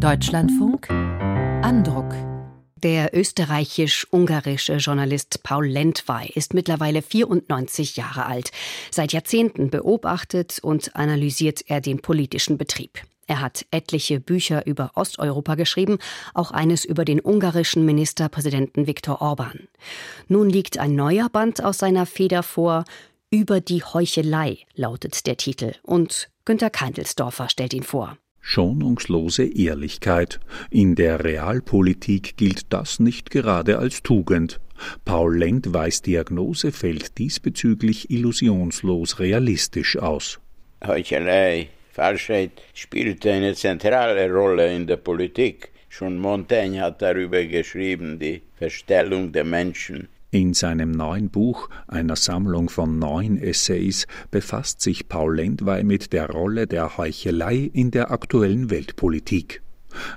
Deutschlandfunk Andruck der österreichisch-ungarische Journalist Paul Lentwey ist mittlerweile 94 Jahre alt. Seit Jahrzehnten beobachtet und analysiert er den politischen Betrieb. Er hat etliche Bücher über Osteuropa geschrieben, auch eines über den ungarischen Ministerpräsidenten Viktor Orban. Nun liegt ein neuer Band aus seiner Feder vor. Über die Heuchelei lautet der Titel. Und Günter Keindelsdorfer stellt ihn vor. Schonungslose Ehrlichkeit. In der Realpolitik gilt das nicht gerade als Tugend. Paul Lendweis Diagnose fällt diesbezüglich illusionslos realistisch aus. Heuchelei, Falschheit spielt eine zentrale Rolle in der Politik. Schon Montaigne hat darüber geschrieben, die Verstellung der Menschen. In seinem neuen Buch, einer Sammlung von neun Essays, befasst sich Paul Lendwey mit der Rolle der Heuchelei in der aktuellen Weltpolitik.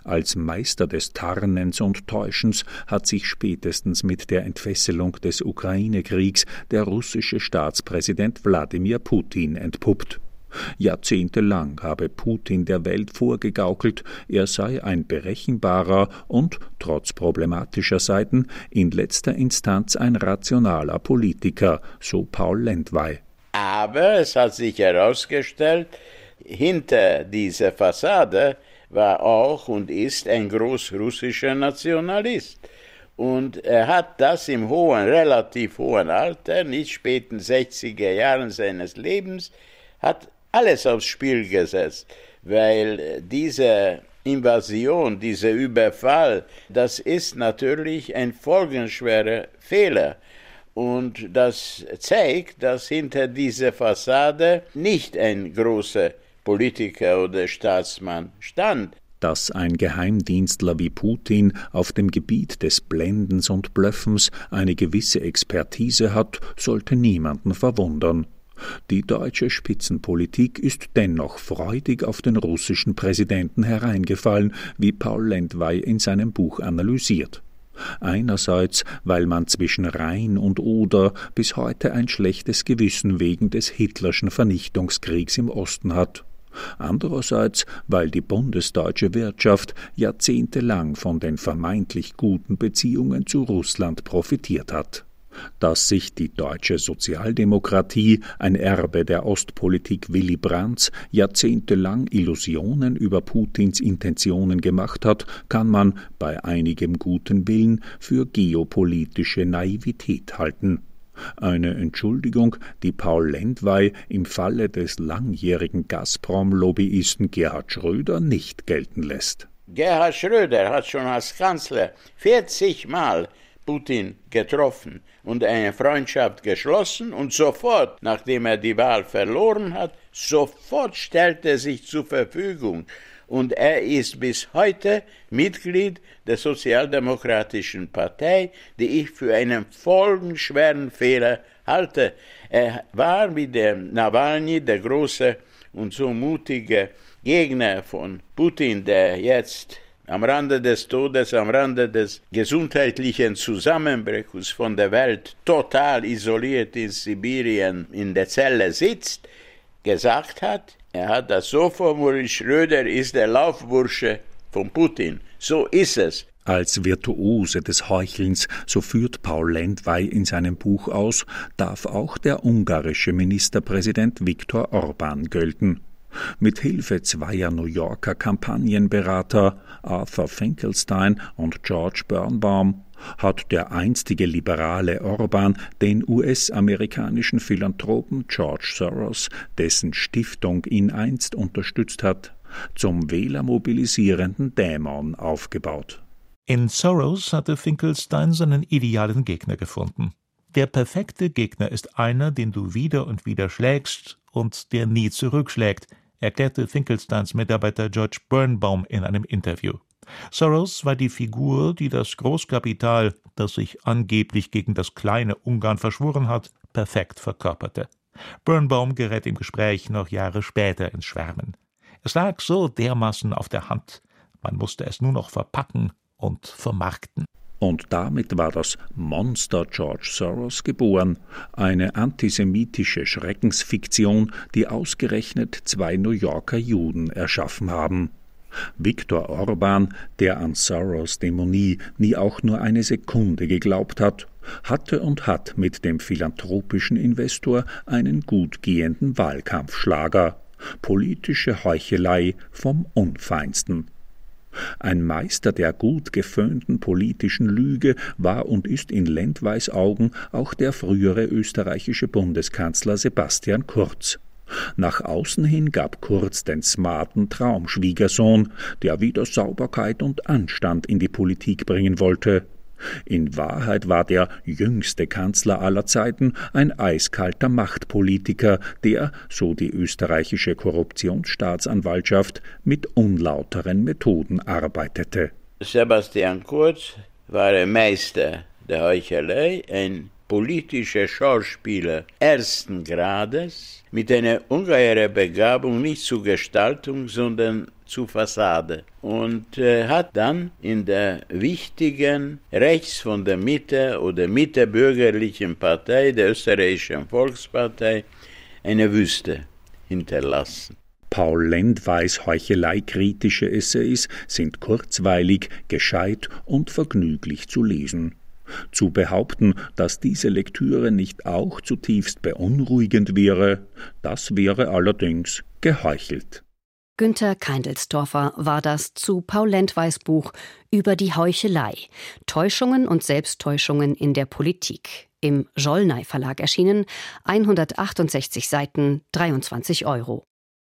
Als Meister des Tarnens und Täuschens hat sich spätestens mit der Entfesselung des Ukraine-Kriegs der russische Staatspräsident Wladimir Putin entpuppt. Jahrzehntelang habe Putin der Welt vorgegaukelt, er sei ein berechenbarer und, trotz problematischer Seiten, in letzter Instanz ein rationaler Politiker, so Paul Lendwey. Aber es hat sich herausgestellt, hinter dieser Fassade war auch und ist ein großrussischer Nationalist. Und er hat das im hohen, relativ hohen Alter, nicht späten 60er Jahren seines Lebens, hat alles aufs Spiel gesetzt, weil diese Invasion, dieser Überfall, das ist natürlich ein folgenschwerer Fehler. Und das zeigt, dass hinter dieser Fassade nicht ein großer Politiker oder Staatsmann stand. Dass ein Geheimdienstler wie Putin auf dem Gebiet des Blendens und Blöffens eine gewisse Expertise hat, sollte niemanden verwundern. Die deutsche Spitzenpolitik ist dennoch freudig auf den russischen Präsidenten hereingefallen, wie Paul Lendwey in seinem Buch analysiert. Einerseits, weil man zwischen Rhein und Oder bis heute ein schlechtes Gewissen wegen des Hitlerschen Vernichtungskriegs im Osten hat. Andererseits, weil die bundesdeutsche Wirtschaft jahrzehntelang von den vermeintlich guten Beziehungen zu Russland profitiert hat dass sich die deutsche Sozialdemokratie, ein Erbe der Ostpolitik Willy Brandts, jahrzehntelang Illusionen über Putins Intentionen gemacht hat, kann man bei einigem guten Willen für geopolitische Naivität halten. Eine Entschuldigung, die Paul Lendwey im Falle des langjährigen Gazprom-Lobbyisten Gerhard Schröder nicht gelten lässt. Gerhard Schröder hat schon als Kanzler 40 Mal Putin getroffen und eine Freundschaft geschlossen und sofort, nachdem er die Wahl verloren hat, sofort stellt er sich zur Verfügung und er ist bis heute Mitglied der Sozialdemokratischen Partei, die ich für einen folgenschweren Fehler halte. Er war mit dem Nawalny der große und so mutige Gegner von Putin, der jetzt am Rande des Todes, am Rande des gesundheitlichen Zusammenbruchs von der Welt, total isoliert in Sibirien in der Zelle sitzt, gesagt hat, er hat das so formuliert, Schröder ist der Laufbursche von Putin. So ist es. Als Virtuose des Heuchelns, so führt Paul Lendwey in seinem Buch aus, darf auch der ungarische Ministerpräsident Viktor Orban gelten. Mit Hilfe zweier New Yorker Kampagnenberater Arthur Finkelstein und George Birnbaum hat der einstige liberale Orban den US-amerikanischen Philanthropen George Soros, dessen Stiftung ihn einst unterstützt hat, zum wählermobilisierenden Dämon aufgebaut. In Soros hatte Finkelstein seinen idealen Gegner gefunden. Der perfekte Gegner ist einer, den du wieder und wieder schlägst und der nie zurückschlägt, erklärte Finkelsteins Mitarbeiter George Birnbaum in einem Interview. Soros war die Figur, die das Großkapital, das sich angeblich gegen das kleine Ungarn verschworen hat, perfekt verkörperte. Birnbaum gerät im Gespräch noch Jahre später ins Schwärmen. Es lag so dermaßen auf der Hand, man musste es nur noch verpacken und vermarkten. Und damit war das Monster George Soros geboren, eine antisemitische Schreckensfiktion, die ausgerechnet zwei New Yorker Juden erschaffen haben. Viktor Orban, der an Soros Dämonie nie auch nur eine Sekunde geglaubt hat, hatte und hat mit dem philanthropischen Investor einen gut gehenden Wahlkampfschlager. Politische Heuchelei vom Unfeinsten. Ein Meister der gut geföhnten politischen Lüge war und ist in Lendweis Augen auch der frühere österreichische Bundeskanzler Sebastian Kurz. Nach außen hin gab Kurz den smarten Traumschwiegersohn, der wieder Sauberkeit und Anstand in die Politik bringen wollte. In Wahrheit war der jüngste Kanzler aller Zeiten ein eiskalter Machtpolitiker, der, so die österreichische Korruptionsstaatsanwaltschaft, mit unlauteren Methoden arbeitete. Sebastian Kurz war ein Meister der Heuchelei, ein politischer Schauspieler ersten Grades mit einer ungeheuren Begabung nicht zur Gestaltung, sondern zur Fassade und äh, hat dann in der wichtigen rechts von der Mitte oder Mitte-bürgerlichen Partei, der österreichischen Volkspartei, eine Wüste hinterlassen. Paul Lendweis heucheleikritische Essays sind kurzweilig, gescheit und vergnüglich zu lesen. Zu behaupten, dass diese Lektüre nicht auch zutiefst beunruhigend wäre, das wäre allerdings geheuchelt. Günter Keindelsdorfer war das zu Paul Lendweis Buch über die Heuchelei, Täuschungen und Selbsttäuschungen in der Politik. Im Jollnay Verlag erschienen, 168 Seiten, 23 Euro.